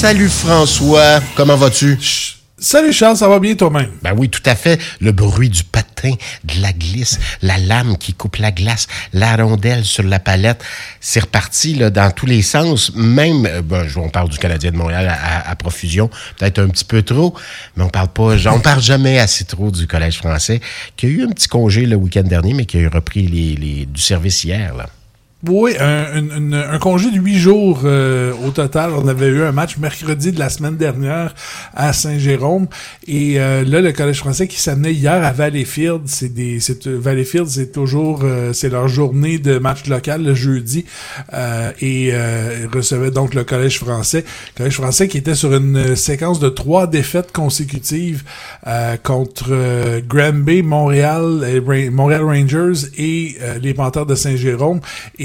Salut François, comment vas-tu? Salut Charles, ça va bien toi-même? Ben oui, tout à fait. Le bruit du patin, de la glisse, la lame qui coupe la glace, la rondelle sur la palette, c'est reparti là, dans tous les sens. Même, euh, ben, on parle du Canadien de Montréal à, profusion, peut-être un petit peu trop, mais on parle pas, on parle jamais assez trop du Collège français, qui a eu un petit congé le week-end dernier, mais qui a repris les, les, du service hier. Là. Oui, un, congé de huit jours euh, au total. On avait eu un match mercredi de la semaine dernière à Saint-Jérôme. Et euh, là, le Collège français qui s'amenait hier à Valleyfield, c'est des c'est euh, Valleyfield, c'est toujours c'est leur journée de match local le jeudi. et recevait donc le Collège français. Le Collège français qui était sur une séquence de trois défaites consécutives contre Granby, Montréal, Montréal Rangers et les Panthers de Saint-Jérôme.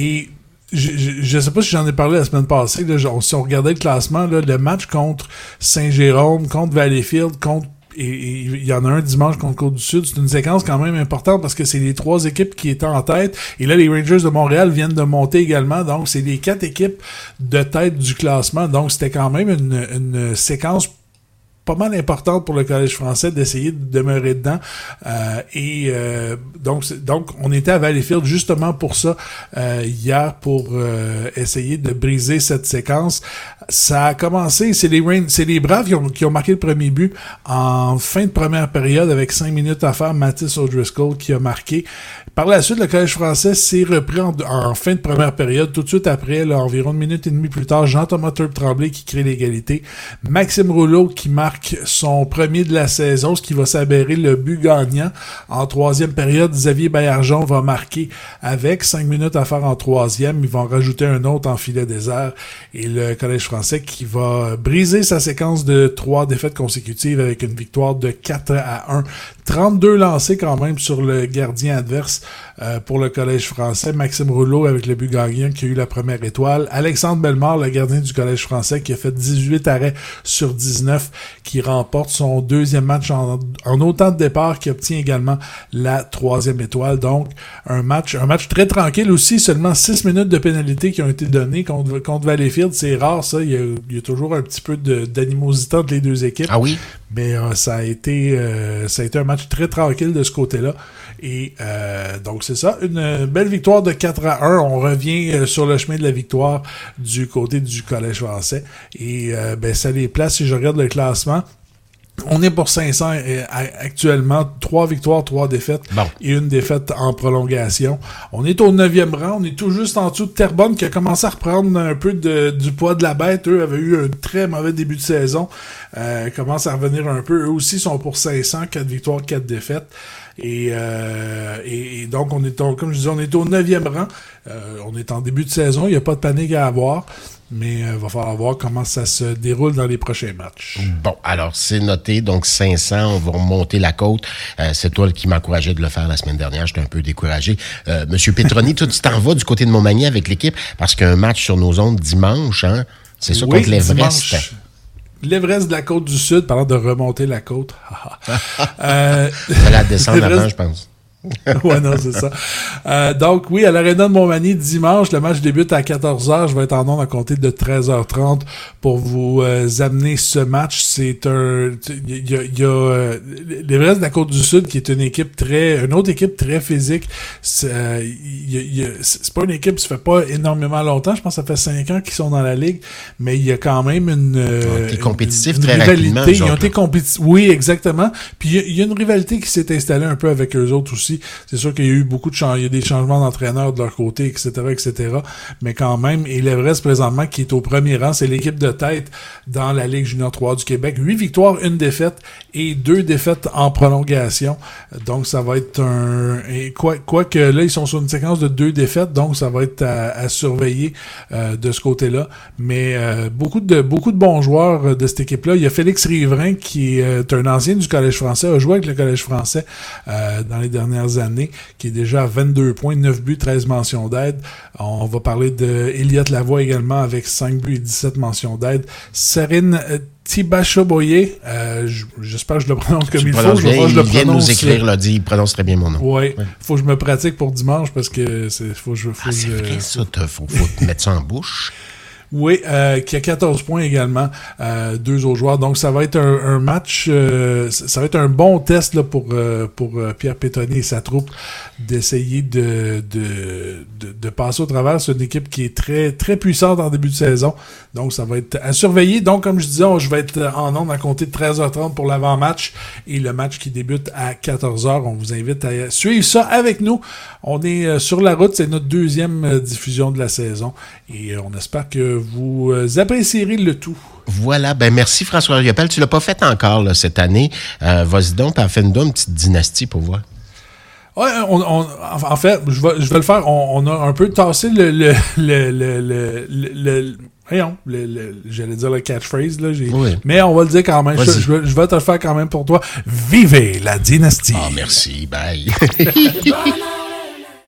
Et je ne sais pas si j'en ai parlé la semaine passée, là, si on regardait le classement, là, le match contre Saint-Jérôme, contre Valleyfield, contre et il y en a un dimanche contre Côte-du-Sud. C'est une séquence quand même importante parce que c'est les trois équipes qui étaient en tête. Et là, les Rangers de Montréal viennent de monter également. Donc, c'est les quatre équipes de tête du classement. Donc, c'était quand même une, une séquence pas mal importante pour le Collège français d'essayer de demeurer dedans. Euh, et euh, donc, donc, on était à Valleyfield justement pour ça euh, hier, pour essayer de briser cette séquence. Ça a commencé, c'est les c'est les Braves qui ont, qui ont, marqué le premier but en fin de première période avec cinq minutes à faire. Mathis O'Driscoll qui a marqué. Par la suite, le Collège français s'est repris en, fin de première période. Tout de suite après, là, environ une minute et demie plus tard, Jean-Thomas Turp Tremblay qui crée l'égalité. Maxime Rouleau qui marque son premier de la saison, ce qui va s'avérer le but gagnant. En troisième période, Xavier Baillargeon va marquer avec cinq minutes à faire en troisième. Ils vont rajouter un autre en filet désert. Et le Collège français qui va briser sa séquence de trois défaites consécutives avec une victoire de 4 à 1. 32 lancés quand même sur le gardien adverse euh, pour le Collège français. Maxime Rouleau avec le but qui a eu la première étoile. Alexandre Bellemare, le gardien du Collège français, qui a fait 18 arrêts sur 19, qui remporte son deuxième match en, autant de départ, qui obtient également la troisième étoile. Donc, un match, un match très tranquille aussi, seulement 6 minutes de pénalité qui ont été données contre, contre Valleyfield. C'est rare, ça. Il y, a, toujours un petit peu d'animosité entre les deux équipes. Ah oui? Mais euh, ça a été euh, ça a été un match très tranquille de ce côté-là. Et euh, donc c'est ça, une belle victoire de 4 à 1. On revient euh, sur le chemin de la victoire du côté du Collège français. Et euh, ben, ça les place, si je regarde le classement, on est pour 500 actuellement, trois victoires, trois défaites et une défaite en prolongation. On est au neuvième rang, on est tout juste en dessous de Terrebonne qui a commencé à reprendre un peu du poids de la bête. Eux avaient eu un très mauvais début de saison, euh, commencent à revenir un peu. Eux aussi sont pour 500, quatre victoires, quatre défaites. Euh, et, et, donc, on est, comme je disais, on est au neuvième rang. Euh, on est en début de saison, il n'y a pas de panique à avoir. Mais il euh, va falloir voir comment ça se déroule dans les prochains matchs. Bon, alors c'est noté. Donc 500, on va remonter la côte. c'est toi qui m'encourageais de le faire la semaine dernière. J'étais un peu découragé. Monsieur Petroni, tu t'en vas du côté de Montmagny avec l'équipe parce qu'un match sur nos ondes dimanche, hein, c'est ça contre l'Everest. L'Everest de la côte du Sud, parlant de remonter la côte. euh, ça la descendre avant, je pense. ouais, non, c'est ça. Euh, donc, oui, à l'Arena de Montmagny, dimanche, le match débute à 14h. Je vais être en ondes à compter de 13h30 pour vous euh, amener ce match. C'est un... Il y a, y a euh, l'Everest de la Côte-du-Sud qui est une équipe très... Une autre équipe très physique. C'est pas une équipe, ça fait pas énormément longtemps. Je pense que ça fait 5 ans qu'ils sont dans la Ligue, mais il y a quand même une... Ils ont compétitifs très rapidement. Ils ont été compétitifs. Oui, exactement. Puis il y, a une rivalité qui s'est installée un peu avec eux autres aussi. C'est sûr qu'il y a eu beaucoup de changements, il y a des changements d'entraîneurs de leur côté, etc., etc. Mais quand même, et l'Everest présentement qui est au premier rang, c'est l'équipe de tête dans la Ligue junior 3 du Québec. Huit victoires, une défaite et deux défaites en prolongation. Donc ça va être un et quoi quoi que là ils sont sur une séquence de deux défaites, donc ça va être à, surveiller euh, de ce côté-là. Mais euh, beaucoup de beaucoup de bons joueurs euh, de cette équipe-là. Il y a Félix Riverain qui est un ancien du Collège français, a joué avec le Collège français dans les dernières années, qui est déjà à 22 points, 9 buts, 13 mentions d'aide. On va parler de Elliot Lavoie également avec 5 buts et 17 mentions d'aide. Serine euh, Tibachoboye, euh, j'espère que je le prononce comme il faut. je, il vient de nous écrire, là, dit, il prononce très bien mon nom. Oui, ouais. faut que je me pratique pour dimanche parce que c'est faut, je, faut, ah, c'est vrai ça, faut, faut mettre ça en bouche. Oui, euh, qui a 14 points également, euh, deux autres joueurs. Donc ça va être un, match, euh, ça va être un bon test pour pour Pierre Pétonnet et sa troupe d'essayer de, de, de, passer au travers. C'est une équipe qui est très très puissante en début de saison. Donc ça va être à surveiller. Donc comme je disais, je vais être en nombre à compter de 13h30 pour l'avant-match et le match qui débute à 14h. On vous invite à suivre ça avec nous. On est sur la route, c'est notre deuxième diffusion de la saison et on espère que vous apprécierez le tout. Voilà, ben merci François Riopel. Tu l'as pas fait encore cette année. Euh, vas-y donc, fais-nous une petite dynastie pour voir. Ouais, on, en fait, je vais, je vais le faire. On, a un peu tassé le, le, le, le, le Voyons, j'allais dire le catchphrase, là. Mais on va le dire quand même. Je, je, vais te le faire quand même pour toi. Vivez la dynastie. Ah, merci. Bye.